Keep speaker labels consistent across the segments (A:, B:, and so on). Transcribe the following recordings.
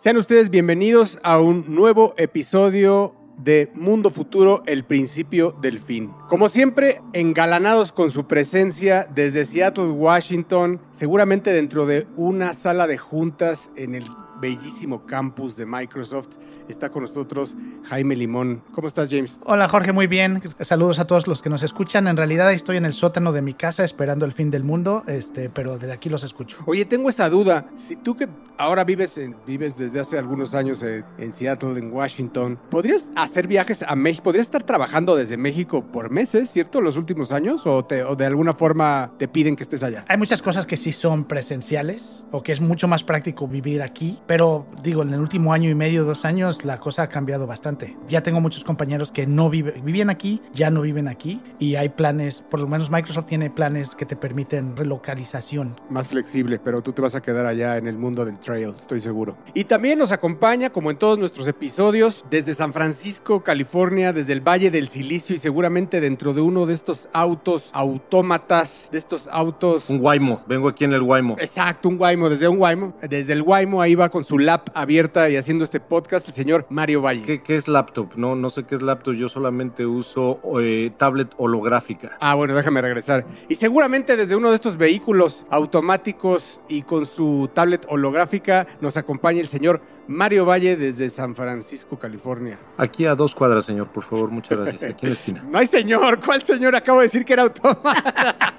A: Sean ustedes bienvenidos a un nuevo episodio de Mundo Futuro, el principio del fin. Como siempre, engalanados con su presencia desde Seattle, Washington, seguramente dentro de una sala de juntas en el bellísimo campus de Microsoft. Está con nosotros Jaime Limón. ¿Cómo estás, James?
B: Hola, Jorge, muy bien. Saludos a todos los que nos escuchan. En realidad estoy en el sótano de mi casa esperando el fin del mundo, este, pero desde aquí los escucho.
A: Oye, tengo esa duda. Si tú que ahora vives, en, vives desde hace algunos años en, en Seattle, en Washington, ¿podrías hacer viajes a México? ¿Podrías estar trabajando desde México por meses, cierto, los últimos años? ¿O, te, o de alguna forma te piden que estés allá?
B: Hay muchas cosas que sí son presenciales o que es mucho más práctico vivir aquí, pero digo, en el último año y medio, dos años, la cosa ha cambiado bastante. Ya tengo muchos compañeros que no viven, vivían aquí, ya no viven aquí y hay planes, por lo menos Microsoft tiene planes que te permiten relocalización.
A: Más flexible, pero tú te vas a quedar allá en el mundo del trail, estoy seguro. Y también nos acompaña, como en todos nuestros episodios, desde San Francisco, California, desde el Valle del Silicio y seguramente dentro de uno de estos autos autómatas, de estos autos...
C: Un Waymo, vengo aquí en el Waymo.
A: Exacto, un Waymo, desde un Waymo. Desde el Waymo ahí va con su lap abierta y haciendo este podcast el señor Mario Valle.
C: ¿Qué, qué es laptop? No, no sé qué es laptop, yo solamente uso eh, tablet holográfica.
A: Ah, bueno, déjame regresar. Y seguramente desde uno de estos vehículos automáticos y con su tablet holográfica nos acompaña el señor Mario Valle desde San Francisco, California.
C: Aquí a dos cuadras, señor, por favor, muchas gracias. Aquí en la esquina.
A: No hay señor, ¿cuál señor? Acabo de decir que era automata.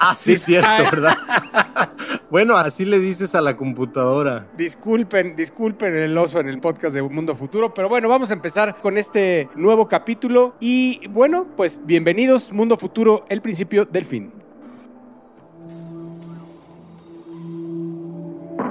C: Ah, sí, es cierto, ¿verdad? bueno, así le dices a la computadora.
A: Disculpen, disculpen el oso en el podcast de Mundo Futuro, pero bueno, vamos a empezar con este nuevo capítulo y bueno, pues bienvenidos Mundo Futuro, el principio del fin.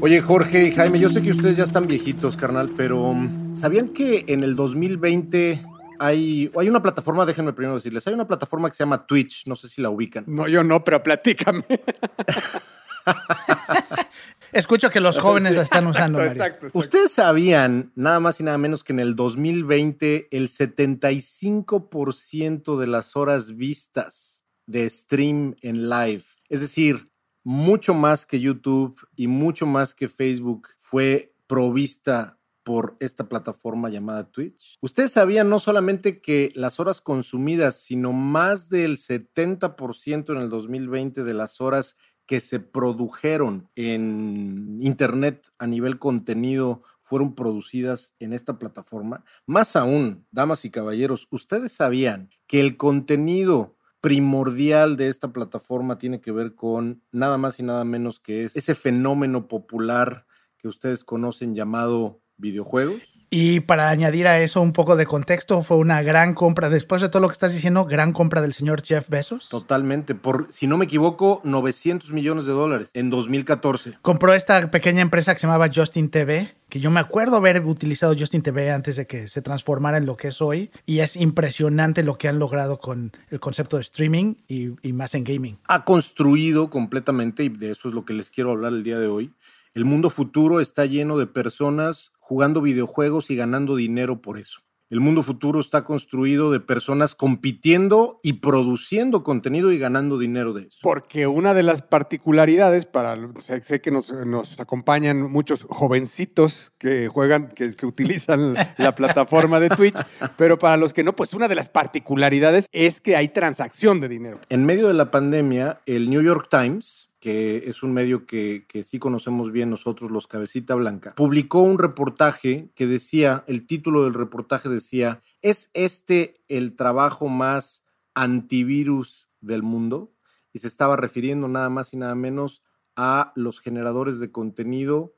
C: Oye, Jorge y Jaime, yo sé que ustedes ya están viejitos, carnal, pero um, ¿sabían que en el 2020 hay, hay una plataforma, déjenme primero decirles, hay una plataforma que se llama Twitch, no sé si la ubican.
A: No, yo no, pero platícame.
B: Escucho que los jóvenes la están usando.
A: Exacto,
B: Mario.
A: exacto, exacto.
C: Ustedes sabían, nada más y nada menos que en el 2020, el 75% de las horas vistas de stream en live, es decir, mucho más que YouTube y mucho más que Facebook, fue provista por esta plataforma llamada Twitch. Ustedes sabían no solamente que las horas consumidas, sino más del 70% en el 2020 de las horas que se produjeron en Internet a nivel contenido fueron producidas en esta plataforma. Más aún, damas y caballeros, ustedes sabían que el contenido primordial de esta plataforma tiene que ver con nada más y nada menos que es ese fenómeno popular que ustedes conocen llamado videojuegos.
B: Y para añadir a eso un poco de contexto, fue una gran compra, después de todo lo que estás diciendo, gran compra del señor Jeff Bezos.
C: Totalmente. Por, si no me equivoco, 900 millones de dólares en 2014.
B: Compró esta pequeña empresa que se llamaba Justin TV, que yo me acuerdo haber utilizado Justin TV antes de que se transformara en lo que es hoy. Y es impresionante lo que han logrado con el concepto de streaming y, y más en gaming.
C: Ha construido completamente, y de eso es lo que les quiero hablar el día de hoy. El mundo futuro está lleno de personas jugando videojuegos y ganando dinero por eso. El mundo futuro está construido de personas compitiendo y produciendo contenido y ganando dinero de eso.
A: Porque una de las particularidades, para sé, que nos, nos, acompañan muchos jovencitos que juegan, que, que utilizan la plataforma de Twitch, pero para los que no, pues una de las particularidades es que hay transacción de dinero.
C: En medio de la pandemia, el New York Times, que es un medio que, que, sí conocemos bien nosotros, los Cabecita Blanca, publicó un reportaje que decía, el título del reportaje decía, ¿es este el trabajo más antivirus del mundo? Y se estaba refiriendo nada más y nada menos a los generadores de contenido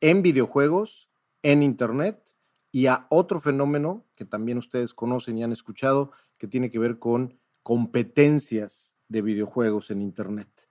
C: en videojuegos, en Internet y a otro fenómeno que también ustedes conocen y han escuchado, que tiene que ver con competencias de videojuegos en Internet.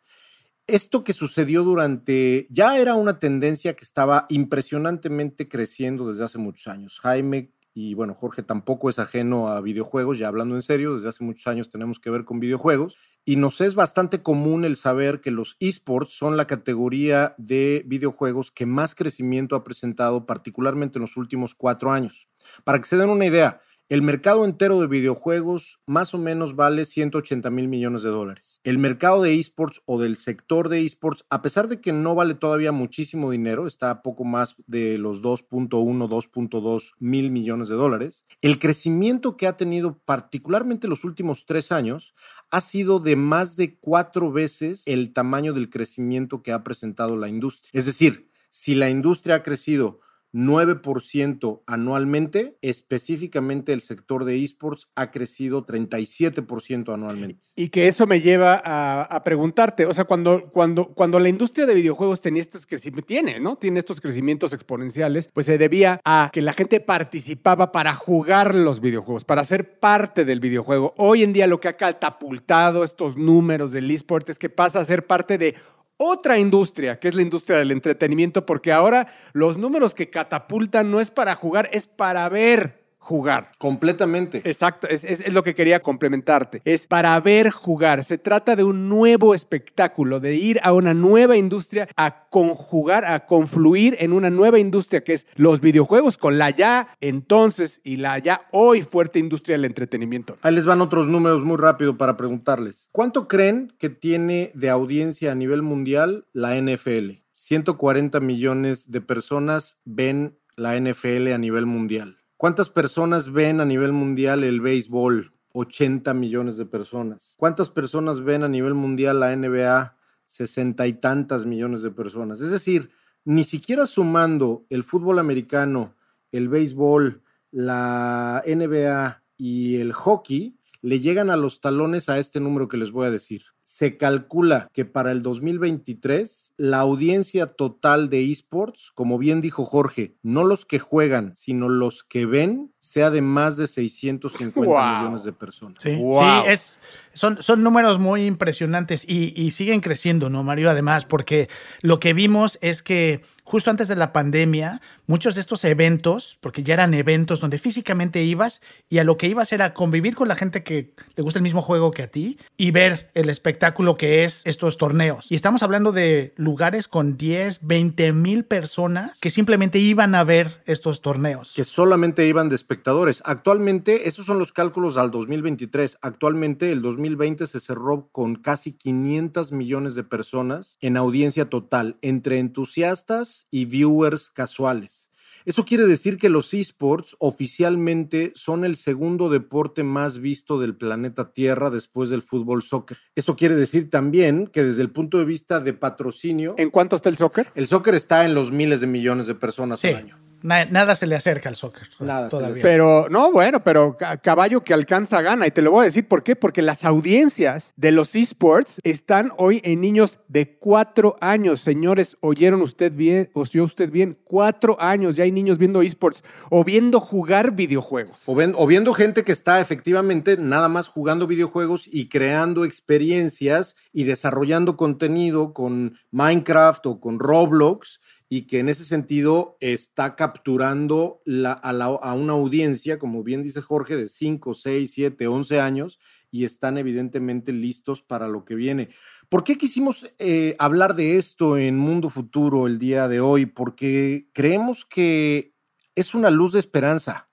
C: Esto que sucedió durante, ya era una tendencia que estaba impresionantemente creciendo desde hace muchos años. Jaime y bueno, Jorge tampoco es ajeno a videojuegos, ya hablando en serio, desde hace muchos años tenemos que ver con videojuegos y nos es bastante común el saber que los esports son la categoría de videojuegos que más crecimiento ha presentado, particularmente en los últimos cuatro años. Para que se den una idea, el mercado entero de videojuegos más o menos vale 180 mil millones de dólares. El mercado de esports o del sector de esports, a pesar de que no vale todavía muchísimo dinero, está a poco más de los 2.1, 2.2 mil millones de dólares, el crecimiento que ha tenido particularmente los últimos tres años ha sido de más de cuatro veces el tamaño del crecimiento que ha presentado la industria. Es decir, si la industria ha crecido 9% anualmente, específicamente el sector de esports ha crecido 37% anualmente.
A: Y que eso me lleva a, preguntarte, o sea, cuando, cuando, cuando la industria de videojuegos tenía estos crecimientos, tiene, ¿no? Tiene estos crecimientos exponenciales, pues se debía a que la gente participaba para jugar los videojuegos, para ser parte del videojuego. Hoy en día lo que ha catapultado estos números del esports es que pasa a ser parte de otra industria, que es la industria del entretenimiento, porque ahora los números que catapultan no es para jugar, es para ver jugar.
C: Completamente.
A: Exacto, es, lo que quería complementarte. Es para ver jugar. Se trata de un nuevo espectáculo, de ir a una nueva industria, a conjugar, a confluir en una nueva industria que es los videojuegos con la ya entonces y la ya hoy fuerte industria del entretenimiento.
C: Ahí les van otros números muy rápido para preguntarles. ¿Cuánto creen que tiene de audiencia a nivel mundial la NFL? 140 millones de personas ven la NFL a nivel mundial. ¿Cuántas personas ven a nivel mundial el béisbol? 80 millones de personas. ¿Cuántas personas ven a nivel mundial la NBA? 60 y tantas millones de personas. Es decir, ni siquiera sumando el fútbol americano, el béisbol, la NBA y el hockey, le llegan a los talones a este número que les voy a decir se calcula que para el 2023 la audiencia total de esports, como bien dijo Jorge, no los que juegan, sino los que ven, sea de más de 650 millones de personas.
B: Sí, es, son, son números muy impresionantes y, y siguen creciendo, ¿no, Mario? Además, porque lo que vimos es que justo antes de la pandemia, muchos de estos eventos, porque ya eran eventos donde físicamente ibas y a lo que ibas era convivir con la gente que le gusta el mismo juego que a ti y ver el espectáculo que es estos torneos. Y estamos hablando de lugares con 10, 20 mil personas que simplemente iban a ver estos torneos.
C: Que solamente iban de espectadores. Actualmente, esos son los cálculos al 2023. Actualmente, el 2020 se cerró con casi 500 millones de personas en audiencia total, entre entusiastas y viewers casuales. Eso quiere decir que los esports oficialmente son el segundo deporte más visto del planeta Tierra después del fútbol soccer. Eso quiere decir también que desde el punto de vista de patrocinio...
A: ¿En cuánto está el soccer?
C: El soccer está en los miles de millones de personas al año
B: nada se le acerca al soccer.
A: Nada todavía. Pero, no, bueno, pero caballo que alcanza gana. Y te lo voy a decir por qué. Porque las audiencias de los esports están hoy en niños de cuatro años. Señores, ¿oyeron usted bien? ¿Oyó usted bien? Cuatro años ya hay niños viendo esports o viendo jugar videojuegos.
C: O, o viendo gente que está efectivamente nada más jugando videojuegos y creando experiencias y desarrollando contenido con Minecraft o con Roblox y que en ese sentido está capturando a, una audiencia, como bien dice Jorge, de 5, 6, 7, 11 años y están evidentemente listos para lo que viene. ¿Por qué quisimos eh, hablar de esto en Mundo Futuro el día de hoy? Porque creemos que es una luz de esperanza.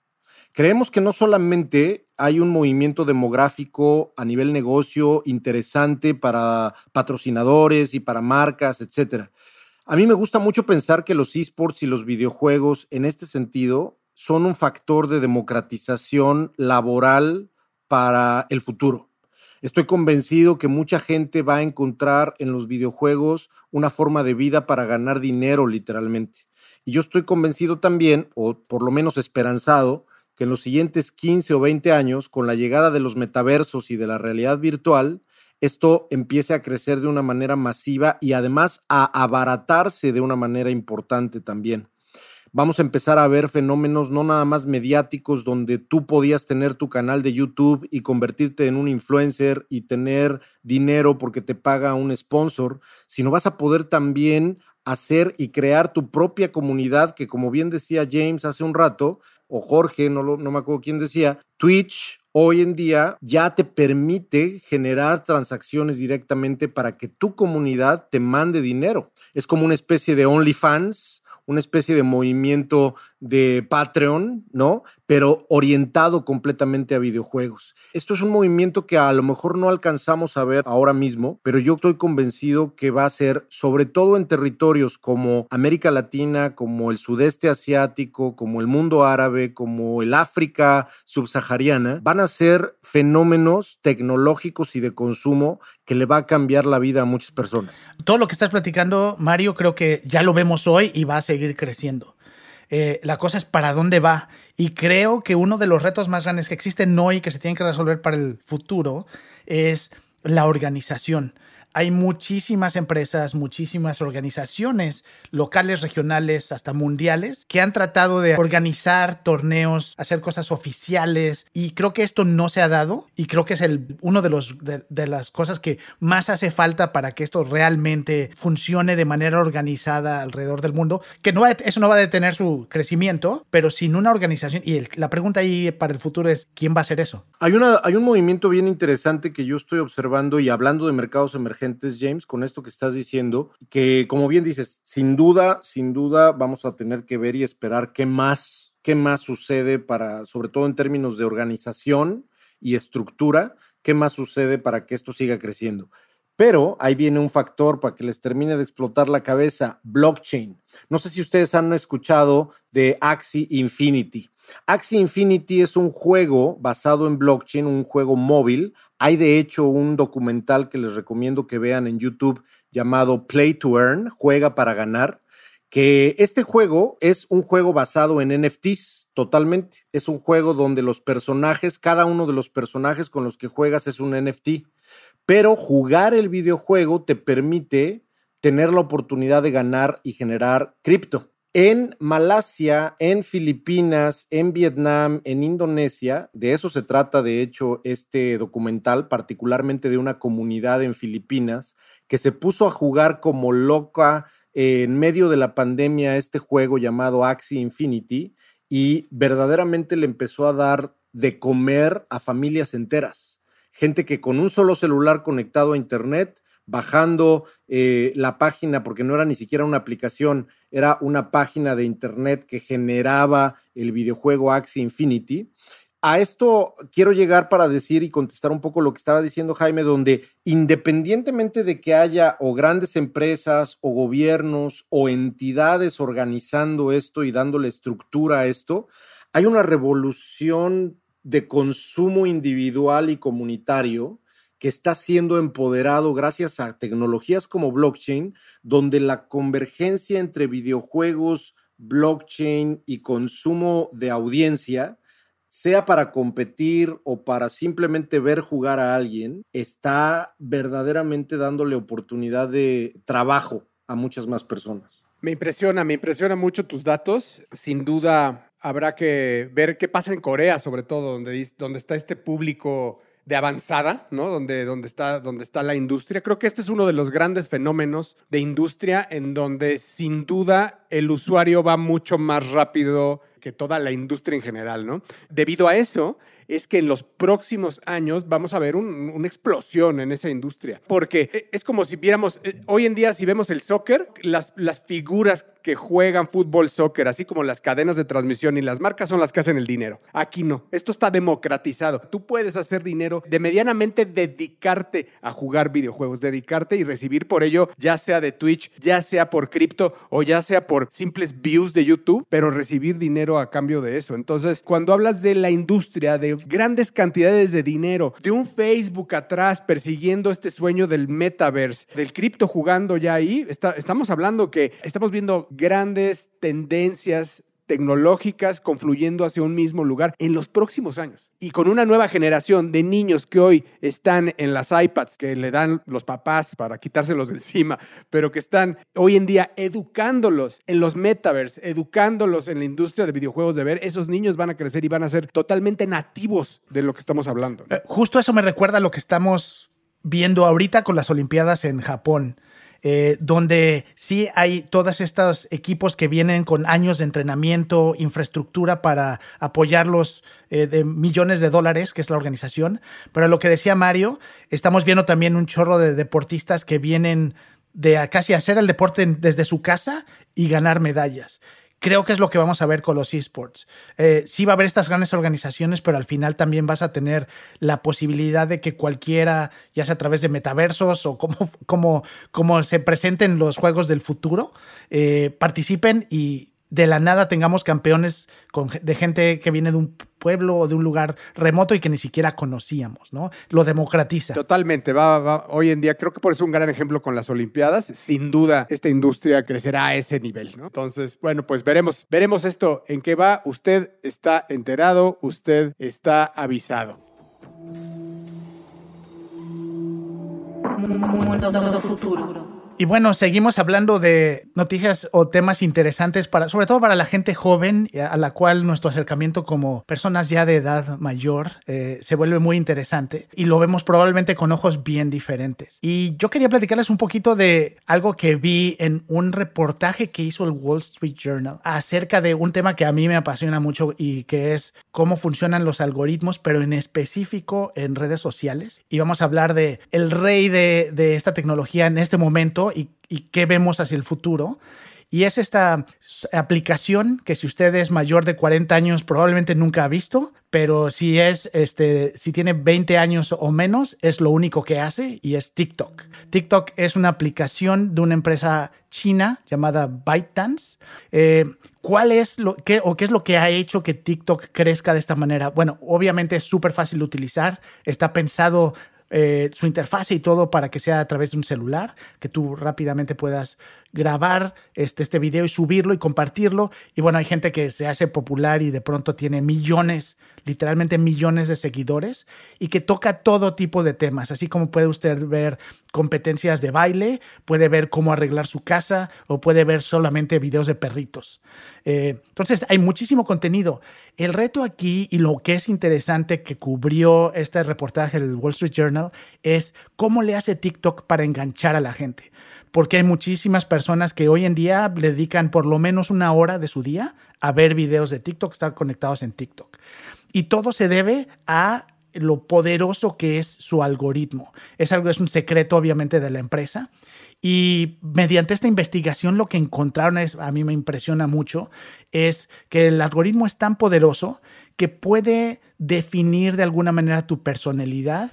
C: Creemos que no solamente hay un movimiento demográfico a nivel negocio interesante para patrocinadores y para marcas, etcétera, a mí me gusta mucho pensar que los esports y los videojuegos en este sentido son un factor de democratización laboral para el futuro. Estoy convencido que mucha gente va a encontrar en los videojuegos una forma de vida para ganar dinero literalmente. Y yo estoy convencido también, o por lo menos esperanzado, que en los siguientes 15 o 20 años, con la llegada de los metaversos y de la realidad virtual, esto empiece a crecer de una manera masiva y además a abaratarse de una manera importante también. Vamos a empezar a ver fenómenos no nada más mediáticos donde tú podías tener tu canal de YouTube y convertirte en un influencer y tener dinero porque te paga un sponsor, sino vas a poder también hacer y crear tu propia comunidad que como bien decía James hace un rato, o Jorge, no, lo, no me acuerdo quién decía, Twitch hoy en día ya te permite generar transacciones directamente para que tu comunidad te mande dinero. Es como una especie de OnlyFans, una especie de movimiento de Patreon, ¿no? Pero orientado completamente a videojuegos. Esto es un movimiento que a lo mejor no alcanzamos a ver ahora mismo, pero yo estoy convencido que va a ser, sobre todo en territorios como América Latina, como el sudeste asiático, como el mundo árabe, como el África subsahariana, van a ser fenómenos tecnológicos y de consumo que le va a cambiar la vida a muchas personas.
B: Todo lo que estás platicando, Mario, creo que ya lo vemos hoy y va a seguir creciendo. Eh, la cosa es para dónde va. Y creo que uno de los retos más grandes que existen hoy y que se tienen que resolver para el futuro es la organización hay muchísimas empresas, muchísimas organizaciones locales, regionales, hasta mundiales, que han tratado de organizar torneos, hacer cosas oficiales y creo que esto no se ha dado y creo que es el, uno de, los, de, las cosas que más hace falta para que esto realmente funcione de manera organizada alrededor del mundo, que no eso no va a detener su crecimiento, pero sin una organización y la pregunta ahí para el futuro es, ¿quién va a hacer eso?
C: Hay, una, hay un movimiento bien interesante que yo estoy observando y hablando de mercados emergentes James, con esto que estás diciendo, que como bien dices, sin duda, sin duda vamos a tener que ver y esperar qué más, qué más sucede para, sobre todo en términos de organización y estructura, qué más sucede para que esto siga creciendo. Pero ahí viene un factor para que les termine de explotar la cabeza, blockchain. No sé si ustedes han escuchado de Axie Infinity. Axie Infinity es un juego basado en blockchain, un juego móvil. Hay de hecho un documental que les recomiendo que vean en YouTube llamado Play to Earn, juega para ganar, que este juego es un juego basado en NFTs totalmente. Es un juego donde los personajes, cada uno de los personajes con los que juegas es un NFT, pero jugar el videojuego te permite tener la oportunidad de ganar y generar cripto. En Malasia, en Filipinas, en Vietnam, en Indonesia, de eso se trata de hecho este documental, particularmente de una comunidad en Filipinas que se puso a jugar como loca en medio de la pandemia este juego llamado Axie Infinity y verdaderamente le empezó a dar de comer a familias enteras. Gente que con un solo celular conectado a Internet bajando eh, la página, porque no era ni siquiera una aplicación, era una página de internet que generaba el videojuego Axie Infinity. A esto quiero llegar para decir y contestar un poco lo que estaba diciendo Jaime, donde independientemente de que haya o grandes empresas o gobiernos o entidades organizando esto y dándole estructura a esto, hay una revolución de consumo individual y comunitario que está siendo empoderado gracias a tecnologías como blockchain, donde la convergencia entre videojuegos, blockchain y consumo de audiencia, sea para competir o para simplemente ver jugar a alguien, está verdaderamente dándole oportunidad de trabajo a muchas más personas.
A: Me impresiona, me impresiona mucho tus datos. Sin duda habrá que ver qué pasa en Corea, sobre todo, donde, donde está este público de avanzada, ¿no? Donde, donde, está, donde está la industria. Creo que este es uno de los grandes fenómenos de industria en donde sin duda el usuario va mucho más rápido que toda la industria en general, ¿no? Debido a eso, es que en los próximos años vamos a ver una explosión en esa industria. Porque eh, es como si viéramos, eh, hoy en día si vemos el soccer, las, las figuras que juegan fútbol, soccer, así como las cadenas de transmisión y las marcas son las que hacen el dinero. Aquí no, esto está democratizado. Tú puedes hacer dinero de medianamente dedicarte a jugar videojuegos, dedicarte y recibir por ello, ya sea de Twitch, ya sea por cripto o ya sea por simples views de YouTube, pero recibir dinero a cambio de eso. Entonces, cuando hablas de la industria, de grandes cantidades de dinero, de un Facebook atrás persiguiendo este sueño del metaverse, del cripto jugando ya ahí, estamos hablando que estamos viendo grandes tendencias tecnológicas confluyendo hacia un mismo lugar en los próximos años. Y con una nueva generación de niños que hoy están en las iPads que le dan los papás para quitárselos de encima, pero que están hoy en día educándolos en los metaverse, educándolos en la industria de videojuegos de ver, esos niños van a crecer y van a ser totalmente nativos de lo que estamos hablando.
B: Eh, justo eso me recuerda a lo que estamos viendo ahorita con las Olimpiadas en Japón. Eh, donde sí hay todos estos equipos que vienen con años de entrenamiento, infraestructura para apoyarlos eh, de millones de dólares, que es la organización. Pero lo que decía Mario, estamos viendo también un chorro de deportistas que vienen de casi hacer el deporte desde su casa y ganar medallas creo que es lo que vamos a ver con los esports. Eh, sí va a haber estas grandes organizaciones, pero al final también vas a tener la posibilidad de que cualquiera, ya sea a través de metaversos o como, se presenten los juegos del futuro, eh, participen y de la nada tengamos campeones de gente que viene de un pueblo o de un lugar remoto y que ni siquiera conocíamos, ¿no? Lo democratiza.
A: Totalmente, va, hoy en día creo que por eso es un gran ejemplo con las Olimpiadas. Sin duda, esta industria crecerá a ese nivel, ¿no? Entonces, bueno, pues veremos, veremos esto en qué va. Usted está enterado, usted está avisado.
B: Mundo futuro. Y bueno, seguimos hablando de noticias o temas interesantes para, sobre todo para la gente joven, a la cual nuestro acercamiento como personas ya de edad mayor eh, se vuelve muy interesante y lo vemos probablemente con ojos bien diferentes. Y yo quería platicarles un poquito de algo que vi en un reportaje que hizo el Wall Street Journal acerca de un tema que a mí me apasiona mucho y que es cómo funcionan los algoritmos, pero en específico en redes sociales. Y vamos a hablar de el rey de, de esta tecnología en este momento y, qué vemos hacia el futuro. Y es esta aplicación que si usted es mayor de 40 años probablemente nunca ha visto, pero si es este si tiene 20 años o menos es lo único que hace y es TikTok. TikTok es una aplicación de una empresa china llamada ByteDance. Eh, ¿Cuál es lo que o qué es lo que ha hecho que TikTok crezca de esta manera? Bueno, obviamente es súper fácil de utilizar, está pensado eh, su interfaz y todo para que sea a través de un celular, que tú rápidamente puedas grabar este, este video y subirlo y compartirlo. Y bueno, hay gente que se hace popular y de pronto tiene millones, literalmente millones de seguidores y que toca todo tipo de temas, así como puede usted ver competencias de baile, puede ver cómo arreglar su casa o puede ver solamente videos de perritos. Eh, entonces, hay muchísimo contenido. El reto aquí y lo que es interesante que cubrió este reportaje del Wall Street Journal es cómo le hace TikTok para enganchar a la gente porque hay muchísimas personas que hoy en día le dedican por lo menos una hora de su día a ver videos de TikTok, estar conectados en TikTok. Y todo se debe a lo poderoso que es su algoritmo. Es algo, es un secreto obviamente de la empresa. Y mediante esta investigación lo que encontraron es, a mí me impresiona mucho, es que el algoritmo es tan poderoso que puede definir de alguna manera tu personalidad.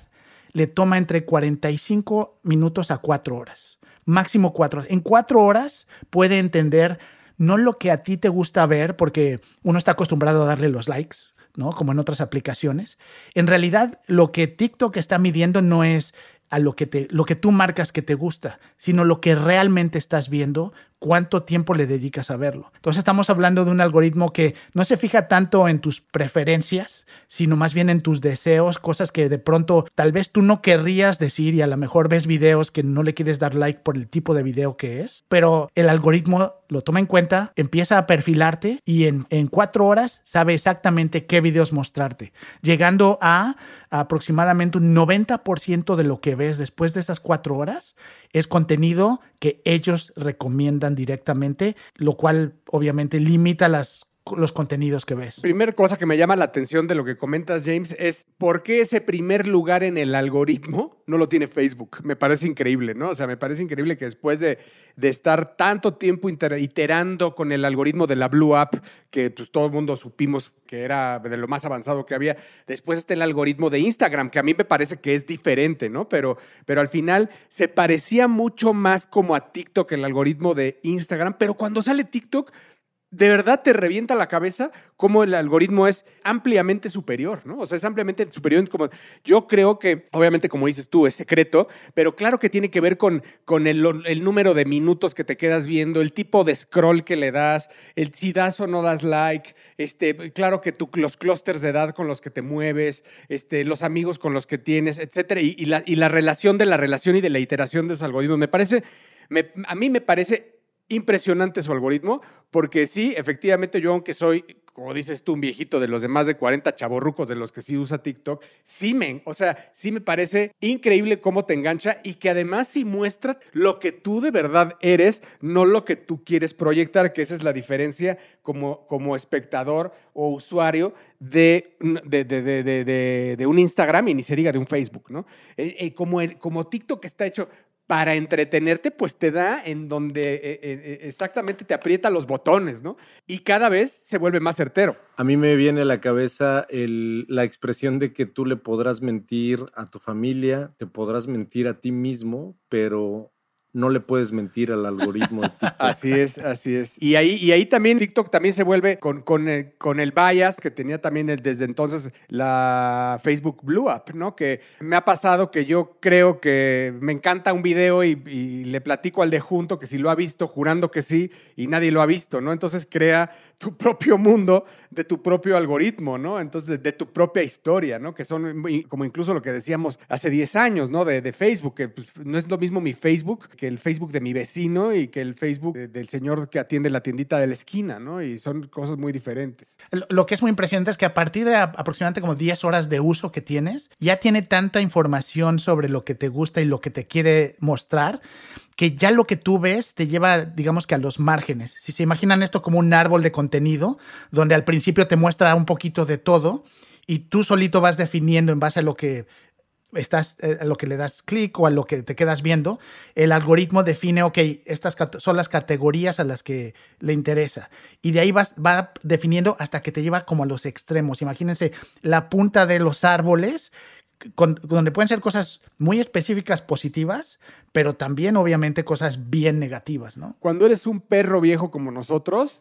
B: Le toma entre 45 minutos a 4 horas máximo cuatro. En cuatro horas puede entender no lo que a ti te gusta ver, porque uno está acostumbrado a darle los likes, ¿no? Como en otras aplicaciones. En realidad, lo que TikTok está midiendo no es a lo que, te, lo que tú marcas que te gusta, sino lo que realmente estás viendo cuánto tiempo le dedicas a verlo. Entonces estamos hablando de un algoritmo que no se fija tanto en tus preferencias, sino más bien en tus deseos, cosas que de pronto tal vez tú no querrías decir y a lo mejor ves videos que no le quieres dar like por el tipo de video que es, pero el algoritmo lo toma en cuenta, empieza a perfilarte y en, en cuatro horas sabe exactamente qué videos mostrarte, llegando a aproximadamente un 90% de lo que ves después de esas cuatro horas es contenido que ellos recomiendan directamente, lo cual obviamente limita las los contenidos que ves.
A: Primera cosa que me llama la atención de lo que comentas, James, es por qué ese primer lugar en el algoritmo no lo tiene Facebook. Me parece increíble, ¿no? O sea, me parece increíble que después de, de estar tanto tiempo iterando con el algoritmo de la Blue App, que pues todo el mundo supimos que era de lo más avanzado que había. Después está el algoritmo de Instagram, que a mí me parece que es diferente, ¿no? Pero, pero al final se parecía mucho más como a TikTok el algoritmo de Instagram, pero cuando sale TikTok de verdad te revienta la cabeza cómo el algoritmo es ampliamente superior, ¿no? O sea, es ampliamente superior. Como, yo creo que, obviamente, como dices tú, es secreto, pero claro que tiene que ver con, con el, número de minutos que te quedas viendo, el tipo de scroll que le das, el si das o no das like, este, claro que los clústeres de edad con los que te mueves, este, los amigos con los que tienes, etcétera, y, la, y la relación de la relación y de la iteración de esos algoritmos. Me parece, a mí me parece impresionante su algoritmo, porque sí, efectivamente yo, aunque soy, como dices tú, un viejito de los de más de 40 chaborrucos de los que sí usa TikTok, sí me, o sea, sí me parece increíble cómo te engancha y que además sí muestra lo que tú de verdad eres, no lo que tú quieres proyectar, que esa es la diferencia como, como espectador o usuario de, de, de, de, un Instagram y ni se diga de un Facebook, ¿no? Eh, eh, como, el, como TikTok está hecho para entretenerte, pues te da en donde eh, eh, eh, exactamente te aprieta los botones, ¿no? Y cada vez se vuelve más certero.
C: A mí me viene a la cabeza la expresión de que tú le podrás mentir a tu familia, te podrás mentir a ti mismo, pero no le puedes mentir al algoritmo de TikTok.
A: Así es, así es. Y ahí, y ahí también TikTok también se vuelve con, con, el, con el bias que tenía también el, desde entonces la Facebook Blue Up, ¿no? Que me ha pasado que yo creo que me encanta un video y, y le platico al de junto que si lo ha visto, jurando que sí, y nadie lo ha visto, ¿no? Entonces crea tu propio mundo de tu propio algoritmo, ¿no? Entonces, de, tu propia historia, ¿no? Que son como incluso lo que decíamos hace 10 años, ¿no? De, Facebook, que pues, no es lo mismo mi Facebook que el Facebook de mi vecino y que el Facebook del señor que atiende la tiendita de la esquina, ¿no? Y son cosas muy diferentes.
B: Lo que es muy impresionante es que a partir de aproximadamente como 10 horas de uso que tienes, ya tiene tanta información sobre lo que te gusta y lo que te quiere mostrar que ya lo que tú ves te lleva, digamos que a los márgenes. Si se imaginan esto como un árbol de contenido, donde al principio te muestra un poquito de todo y tú solito vas definiendo en base a lo que estás, eh, a lo que le das clic o a lo que te quedas viendo, el algoritmo define, ok, estas son las categorías a las que le interesa. Y de ahí vas, va definiendo hasta que te lleva como a los extremos. Imagínense la punta de los árboles donde pueden ser cosas muy específicas positivas, pero también obviamente cosas bien negativas, ¿no?
A: Cuando eres un perro viejo como nosotros,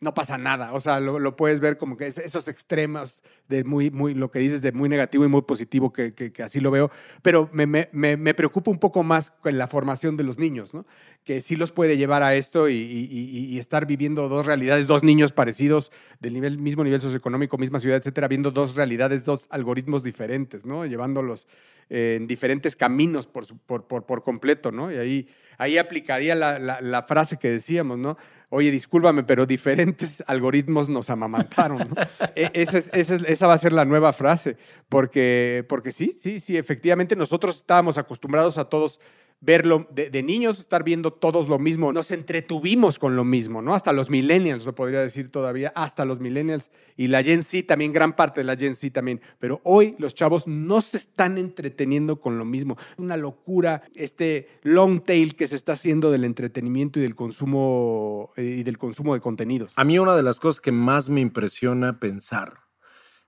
A: no pasa nada. O sea, lo, puedes ver como que esos extremos de muy, muy, lo que dices de muy negativo y muy positivo, que, que, así lo veo. Pero me, me, me, preocupa un poco más con la formación de los niños, ¿no? Que sí los puede llevar a esto y, y, estar viviendo dos realidades, dos niños parecidos, del nivel, mismo nivel socioeconómico, misma ciudad, etcétera, viendo dos realidades, dos algoritmos diferentes, ¿no? Llevándolos eh, en diferentes caminos por, por, por, por, completo, ¿no? Y ahí, ahí aplicaría la, la frase que decíamos, ¿no? Oye, discúlpame, pero diferentes algoritmos nos amamantaron. E, esa, va a ser la nueva frase, porque, porque sí, sí, sí, efectivamente nosotros estábamos acostumbrados a todos verlo de, niños, estar viendo todos lo mismo. Nos entretuvimos con lo mismo, ¿no? Hasta los millennials, lo podría decir todavía, hasta los millennials y la Gen Z también, gran parte de la Gen Z también. Pero hoy los chavos no se están entreteniendo con lo mismo. Una locura este long tail que se está haciendo del entretenimiento y del consumo eh, y del consumo de contenidos.
C: A mí una de las cosas que más me impresiona pensar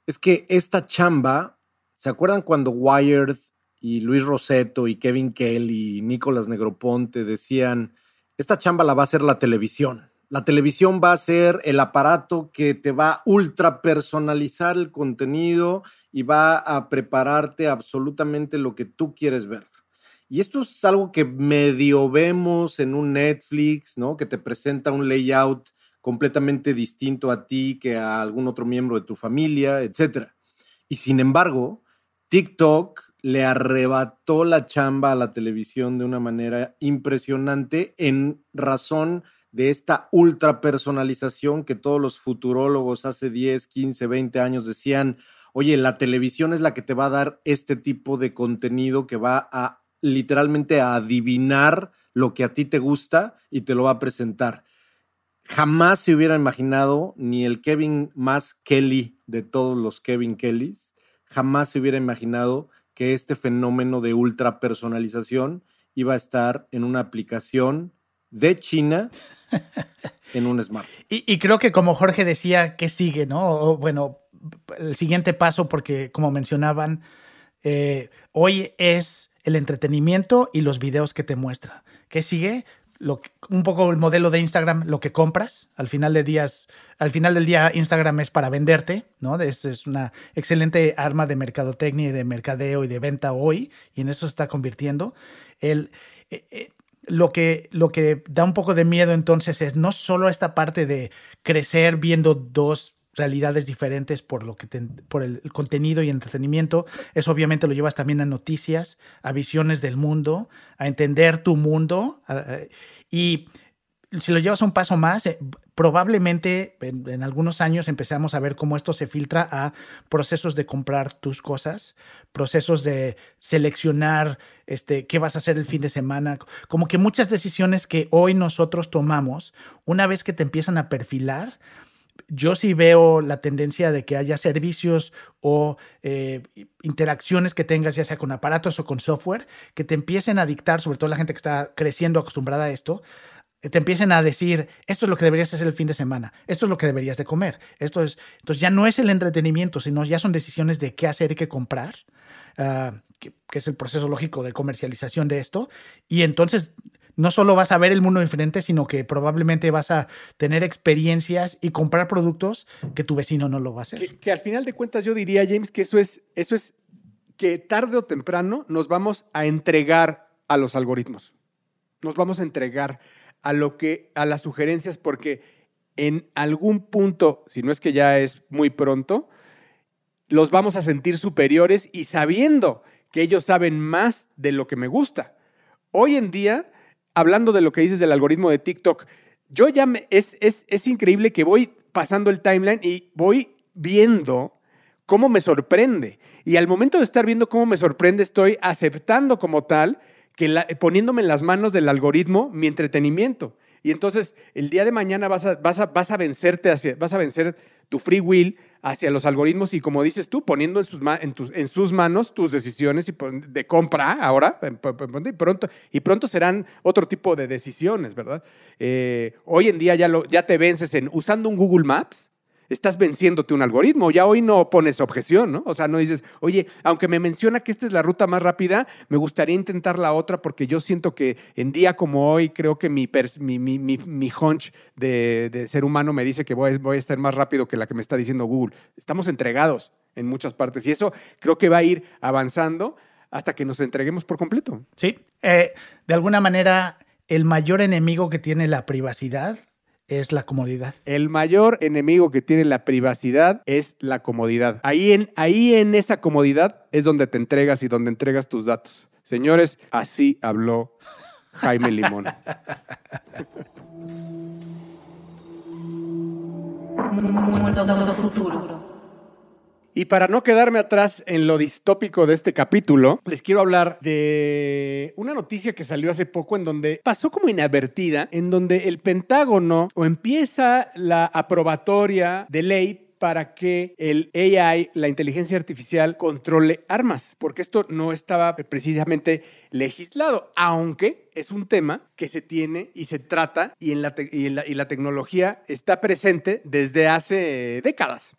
C: es que esta chamba, ¿se acuerdan cuando Wired y Luis Roseto y Kevin Kelly y Nicolás Negroponte decían, esta chamba la va a hacer la televisión. La televisión va a ser el aparato que te va a ultra personalizar el contenido y va a prepararte absolutamente lo que tú quieres ver. Y esto es algo que medio vemos en un Netflix, ¿no? Que te presenta un layout completamente distinto a ti que a algún otro miembro de tu familia, etc. Y sin embargo, TikTok le arrebató la chamba a la televisión de una manera impresionante en razón de esta ultra personalización que todos los futurólogos hace 10, 15, 20 años decían, oye, la televisión es la que te va a dar este tipo de contenido que va a literalmente a adivinar lo que a ti te gusta y te lo va a presentar. Jamás se hubiera imaginado ni el Kevin más Kelly de todos los Kevin Kellys, jamás se hubiera imaginado que este fenómeno de ultra personalización iba a estar en una aplicación de China en un smartphone.
B: Y, creo que como Jorge decía, ¿qué sigue? ¿no? bueno, el siguiente paso, porque como mencionaban, eh, hoy es el entretenimiento y los videos que te muestra. ¿Qué sigue? Un poco el modelo de Instagram, lo que compras. Al final de días, al final del día, Instagram es para venderte, ¿no? Es, es una excelente arma de mercadotecnia y de mercadeo y de venta hoy, y en eso se está convirtiendo. El, eh, eh, lo que, lo que da un poco de miedo entonces es no solo esta parte de crecer viendo dos realidades diferentes por lo que por el, contenido y entretenimiento. Eso obviamente lo llevas también a noticias, a visiones del mundo, a entender tu mundo. y si lo llevas un paso más, eh, probablemente en, algunos años empezamos a ver cómo esto se filtra a procesos de comprar tus cosas, procesos de seleccionar este, qué vas a hacer el fin de semana, como que muchas decisiones que hoy nosotros tomamos, una vez que te empiezan a perfilar, yo sí veo la tendencia de que haya servicios o eh, interacciones que tengas, ya sea con aparatos o con software, que te empiecen a dictar, sobre todo la gente que está creciendo acostumbrada a esto, te empiecen a decir, esto es lo que deberías hacer el fin de semana, esto es lo que deberías de comer, esto es, entonces ya no es el entretenimiento, sino ya son decisiones de qué hacer y qué comprar, ah, que, es el proceso lógico de comercialización de esto, y entonces no solo vas a ver el mundo diferente, sino que probablemente vas a tener experiencias y comprar productos que tu vecino no lo va a hacer.
A: Que, al final de cuentas yo diría, James, que eso es, eso es que tarde o temprano nos vamos a entregar a los algoritmos. Nos vamos a entregar a lo que a las sugerencias porque en algún punto, si no es que ya es muy pronto, los vamos a sentir superiores y sabiendo que ellos saben más de lo que me gusta. Hoy en día hablando de lo que dices del algoritmo de TikTok, yo ya me, es, es, es increíble que voy pasando el timeline y voy viendo cómo me sorprende. Y al momento de estar viendo cómo me sorprende, estoy aceptando como tal, que poniéndome en las manos del algoritmo mi entretenimiento. Y entonces el día de mañana vas a, vas a, vas a vencerte hacia, vas a vencer tu free will hacia los algoritmos y como dices tú, poniendo en sus, en tus, en sus manos tus decisiones de compra ahora, y pronto, y pronto serán otro tipo de decisiones, ¿verdad? Eh, hoy en día ya, lo, ya te vences en usando un Google Maps, estás venciéndote un algoritmo. Ya hoy no pones objeción, ¿no? O sea, no dices, oye, aunque me menciona que esta es la ruta más rápida, me gustaría intentar la otra porque yo siento que en día como hoy creo que mi, mi, hunch de, ser humano me dice que voy, voy a estar más rápido que la que me está diciendo Google. Estamos entregados en muchas partes y eso creo que va a ir avanzando hasta que nos entreguemos por completo.
B: Sí, eh, de alguna manera el mayor enemigo que tiene la privacidad es la comodidad.
A: El mayor enemigo que tiene la privacidad es la comodidad. Ahí en, ahí en esa comodidad es donde te entregas y donde entregas tus datos. Señores, así habló Jaime Limón. futuro. Y para no quedarme atrás en lo distópico de este capítulo, les quiero hablar de una noticia que salió hace poco en donde pasó como inadvertida, en donde el Pentágono o empieza la aprobatoria de ley para que el AI, la inteligencia artificial, controle armas, porque esto no estaba precisamente legislado, aunque es un tema que se tiene y se trata y, en la, y la tecnología está presente desde hace décadas.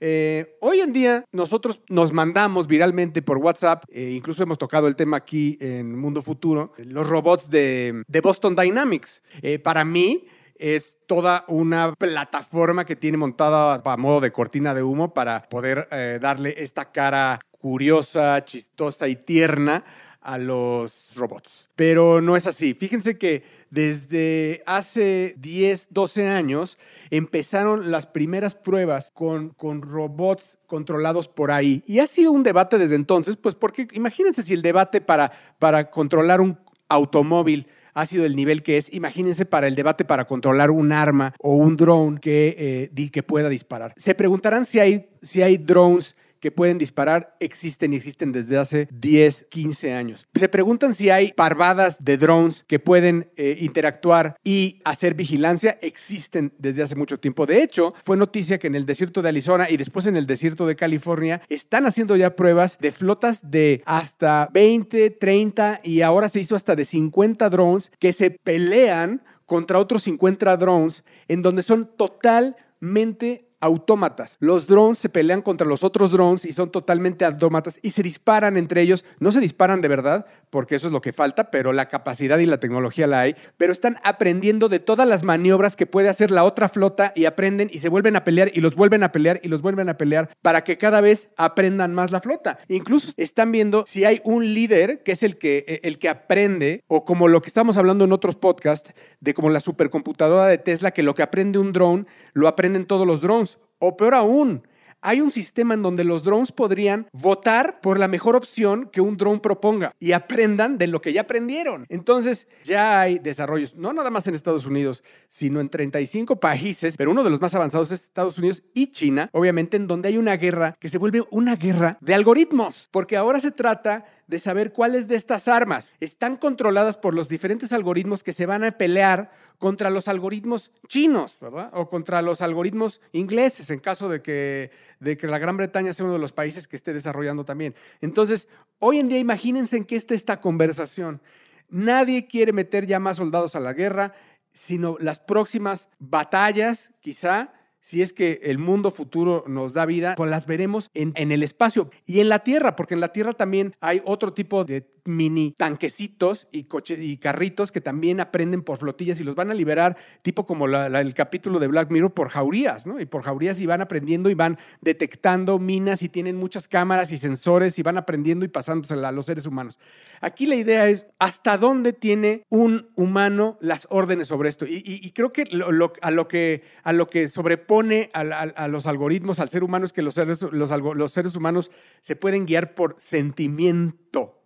A: Eh, hoy en día nosotros nos mandamos viralmente por WhatsApp, eh, incluso hemos tocado el tema aquí en Mundo Futuro, los robots de, Boston Dynamics. Eh, para mí es toda una plataforma que tiene montada a modo de cortina de humo para poder darle esta cara curiosa, chistosa y tierna a los robots. Pero no es así. Fíjense que desde hace 10, 12 años empezaron las primeras pruebas con, con robots controlados por ahí. Y ha sido un debate desde entonces, pues porque imagínense si el debate para, para controlar un automóvil ha sido el nivel que es. Imagínense para el debate para controlar un arma o un drone que, eh, que pueda disparar. Se preguntarán si hay, si hay drones que pueden disparar existen y existen desde hace 10, 15 años. Se preguntan si hay parvadas de drones que pueden eh, interactuar y hacer vigilancia. Existen desde hace mucho tiempo. De hecho, fue noticia que en el desierto de Arizona y después en el desierto de California están haciendo ya pruebas de flotas de hasta 20, 30 y ahora se hizo hasta de 50 drones que se pelean contra otros 50 drones en donde son totalmente autómatas. Los drones se pelean contra los otros drones y son totalmente autómatas y se disparan entre ellos. No se disparan de verdad, porque eso es lo que falta, pero la capacidad y la tecnología la hay. Pero están aprendiendo de todas las maniobras que puede hacer la otra flota y aprenden y se vuelven a pelear y los vuelven a pelear y los vuelven a pelear para que cada vez aprendan más la flota. Incluso están viendo si hay un líder que es el que, el que aprende, o como lo que estamos hablando en otros podcasts, de como la supercomputadora de Tesla, que lo que aprende un drone, lo aprenden todos los drones. O peor aún, hay un sistema en donde los drones podrían votar por la mejor opción que un drone proponga y aprendan de lo que ya aprendieron. Entonces, ya hay desarrollos, no nada más en Estados Unidos, sino en 35 países, pero uno de los más avanzados es Estados Unidos y China, obviamente en donde hay una guerra que se vuelve una guerra de algoritmos, porque ahora se trata de saber cuáles de estas armas están controladas por los diferentes algoritmos que se van a pelear contra los algoritmos chinos, ¿verdad? O contra los algoritmos ingleses, en caso de que, de que la Gran Bretaña sea uno de los países que esté desarrollando también. Entonces, hoy en día imagínense en qué está esta conversación. Nadie quiere meter ya más soldados a la guerra, sino las próximas batallas, quizá, si es que el mundo futuro nos da vida, pues las veremos en, en, el espacio y en la Tierra, porque en la Tierra también hay otro tipo de mini tanquecitos y, coches y carritos que también aprenden por flotillas y los van a liberar, tipo como el capítulo de Black Mirror, por jaurías, ¿no? Y por jaurías y van aprendiendo y van detectando minas y tienen muchas cámaras y sensores y van aprendiendo y pasándose a los seres humanos. Aquí la idea es hasta dónde tiene un humano las órdenes sobre esto. Y, creo que, a, lo que a lo que sobrepone a, los algoritmos, al ser humano, es que los seres, los, los seres humanos se pueden guiar por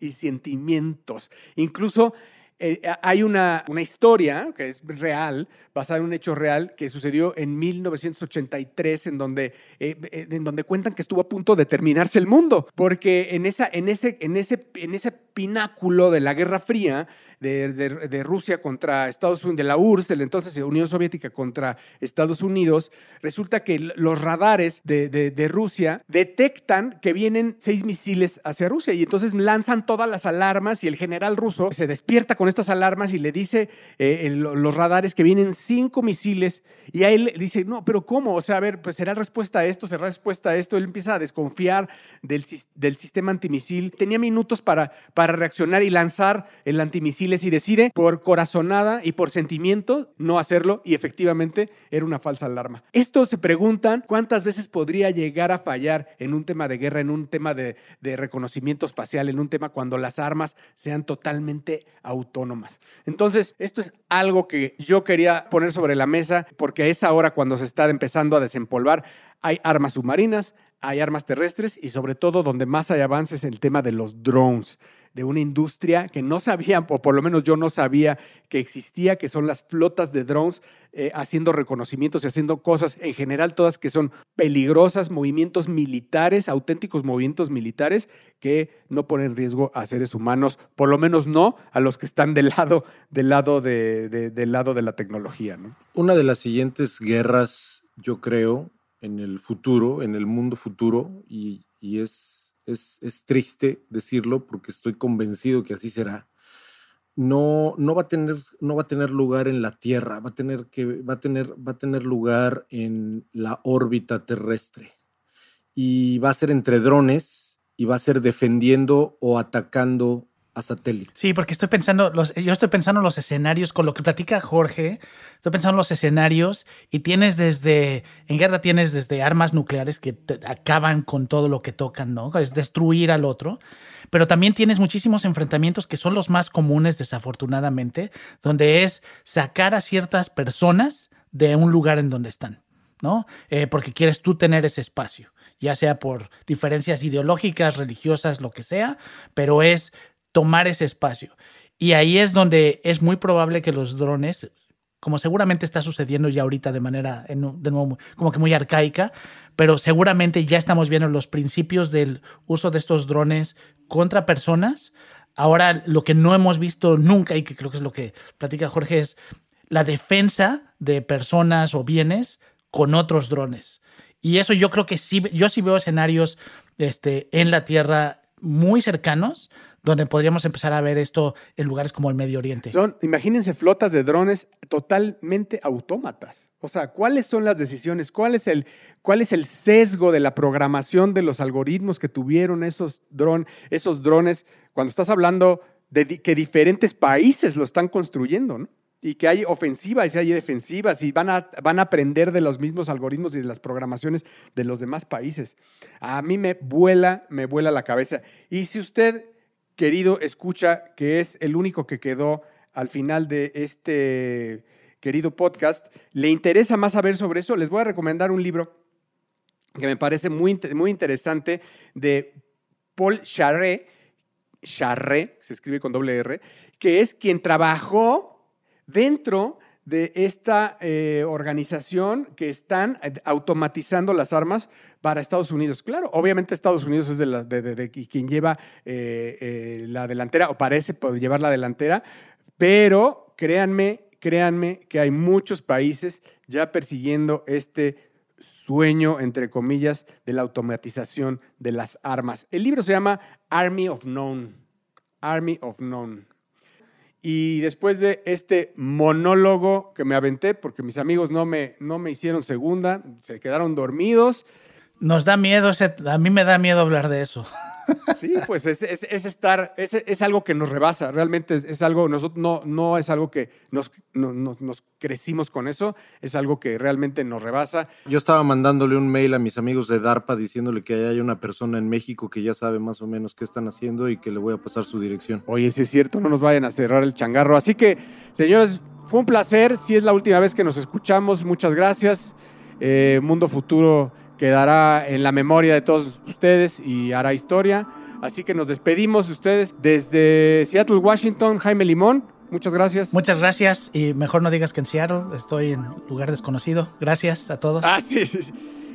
A: y sentimientos. Incluso eh, hay una, una, historia que es real, basada en un hecho real, que sucedió en 1983, en donde, eh, eh, en donde cuentan que estuvo a punto de terminarse el mundo, porque en, esa, en, ese, en, ese, en ese pináculo de la Guerra Fría, de, Rusia contra Estados Unidos, de la URSS, de la entonces Unión Soviética contra Estados Unidos, resulta que los radares de, Rusia detectan que vienen seis misiles hacia Rusia y entonces lanzan todas las alarmas y el general ruso se despierta con estas alarmas y le dice eh, los radares que vienen cinco misiles y a él dice, no, pero ¿cómo? O sea, a ver, pues será respuesta a esto, será respuesta a esto. Él empieza a desconfiar del, del sistema antimisil. Tenía minutos para, para reaccionar y lanzar el antimisil y decide por corazonada y por sentimiento no hacerlo y efectivamente era una falsa alarma. Esto se preguntan cuántas veces podría llegar a fallar en un tema de guerra, en un tema de, de reconocimiento espacial, en un tema cuando las armas sean totalmente autónomas. Entonces, esto es algo que yo quería poner sobre la mesa porque es ahora cuando se está empezando a desempolvar. Hay armas submarinas, hay armas terrestres y sobre todo donde más hay avances el tema de los drones de una industria que no sabían, o por lo menos yo no sabía que existía, que son las flotas de drones eh, haciendo reconocimientos y haciendo cosas en general, todas que son peligrosas, movimientos militares, auténticos movimientos militares que no ponen en riesgo a seres humanos, por lo menos no a los que están del lado, del lado de, del lado de la tecnología. ¿no?
C: Una de las siguientes guerras, yo creo, en el futuro, en el mundo futuro, y, y es es, triste decirlo porque estoy convencido que así será. No, no, va a tener, no va a tener lugar en la Tierra, va a tener, que, va a tener, va a tener lugar en la órbita terrestre. Y va a ser entre drones y va a ser defendiendo o atacando a satélites.
B: Sí, porque estoy pensando, yo estoy pensando en los escenarios, con lo que platica Jorge, estoy pensando en los escenarios y tienes desde, en guerra tienes desde armas nucleares que acaban con todo lo que tocan, ¿no? Es destruir al otro, pero también tienes muchísimos enfrentamientos que son los más comunes, desafortunadamente, donde es sacar a ciertas personas de un lugar en donde están, ¿no? Eh, porque quieres tú tener ese espacio ya sea por diferencias ideológicas, religiosas, lo que sea, pero es tomar ese espacio. Y ahí es donde es muy probable que los drones, como seguramente está sucediendo ya ahorita de manera, de nuevo, como que muy arcaica, pero seguramente ya estamos viendo los principios del uso de estos drones contra personas. Ahora, lo que no hemos visto nunca y que creo que es lo que platica Jorge es la defensa de personas o bienes con otros drones. Y eso yo creo que sí, yo sí veo escenarios este, en la Tierra muy cercanos donde podríamos empezar a ver esto en lugares como el Medio Oriente.
A: Son, imagínense flotas de drones totalmente autómatas. O sea, ¿cuáles son las decisiones? ¿Cuál es el, cuál es el sesgo de la programación de los algoritmos que tuvieron esos, dron, esos drones cuando estás hablando de que diferentes países lo están construyendo, ¿no? y que hay ofensivas y hay defensivas y van a, van a aprender de los mismos algoritmos y de las programaciones de los demás países. A mí me vuela, me vuela la cabeza. Y si usted, querido, escucha que es el único que quedó al final de este querido podcast, le interesa más saber sobre eso, les voy a recomendar un libro que me parece muy, muy interesante de Paul Charret, Charret, se escribe con doble R, que es quien trabajó dentro de esta eh, organización que están eh, automatizando las armas para Estados Unidos. Claro, obviamente Estados Unidos es de, quien lleva eh, la delantera, o parece llevar la delantera, pero créanme, créanme que hay muchos países ya persiguiendo este sueño, entre comillas, de la automatización de las armas. El libro se llama Army of Known. Army of Known. Y después de este monólogo que me aventé, porque mis amigos no me, no me hicieron segunda, se quedaron dormidos.
B: Nos da miedo, a mí me da miedo hablar de eso.
A: Sí, pues es, estar, es, algo que nos rebasa, realmente es, algo, nosotros no, no es algo que nos, nos crecimos con eso, es algo que realmente nos rebasa.
C: Yo estaba mandándole un mail a mis amigos de DARPA diciéndole que hay una persona en México que ya sabe más o menos qué están haciendo y que le voy a pasar su dirección.
A: Oye, si es cierto, no nos vayan a cerrar el changarro. Así que, señores, fue un placer, si es la última vez que nos escuchamos, muchas gracias. Eh, Mundo Futuro quedará en la memoria de todos ustedes y hará historia. Así que nos despedimos de ustedes desde Seattle, Washington, Jaime Limón. Muchas gracias.
B: Muchas gracias y mejor no digas que en Seattle, estoy en lugar desconocido. Gracias a todos.
A: Ah, sí,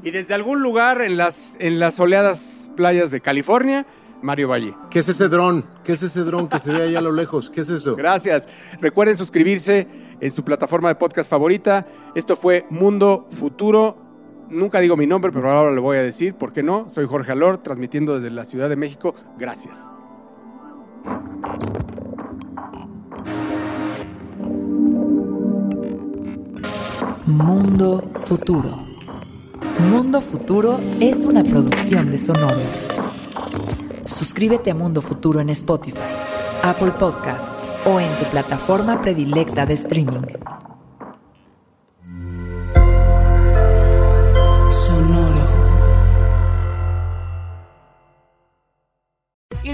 A: Y desde algún lugar en las, en las soleadas playas de California, Mario Valle.
C: ¿Qué es ese dron? ¿Qué es ese dron que se ve allá a lo lejos? ¿Qué es eso?
A: Gracias. Recuerden suscribirse en su plataforma de podcast favorita. Esto fue Mundo Futuro. Nunca digo mi nombre, pero ahora lo voy a decir. ¿Por qué no? Soy Jorge Alor, transmitiendo desde la Ciudad de México. Gracias.
D: Mundo Futuro. Mundo Futuro es una producción de Sonoro. Suscríbete a Mundo Futuro en Spotify, Apple Podcasts o en tu plataforma predilecta de streaming.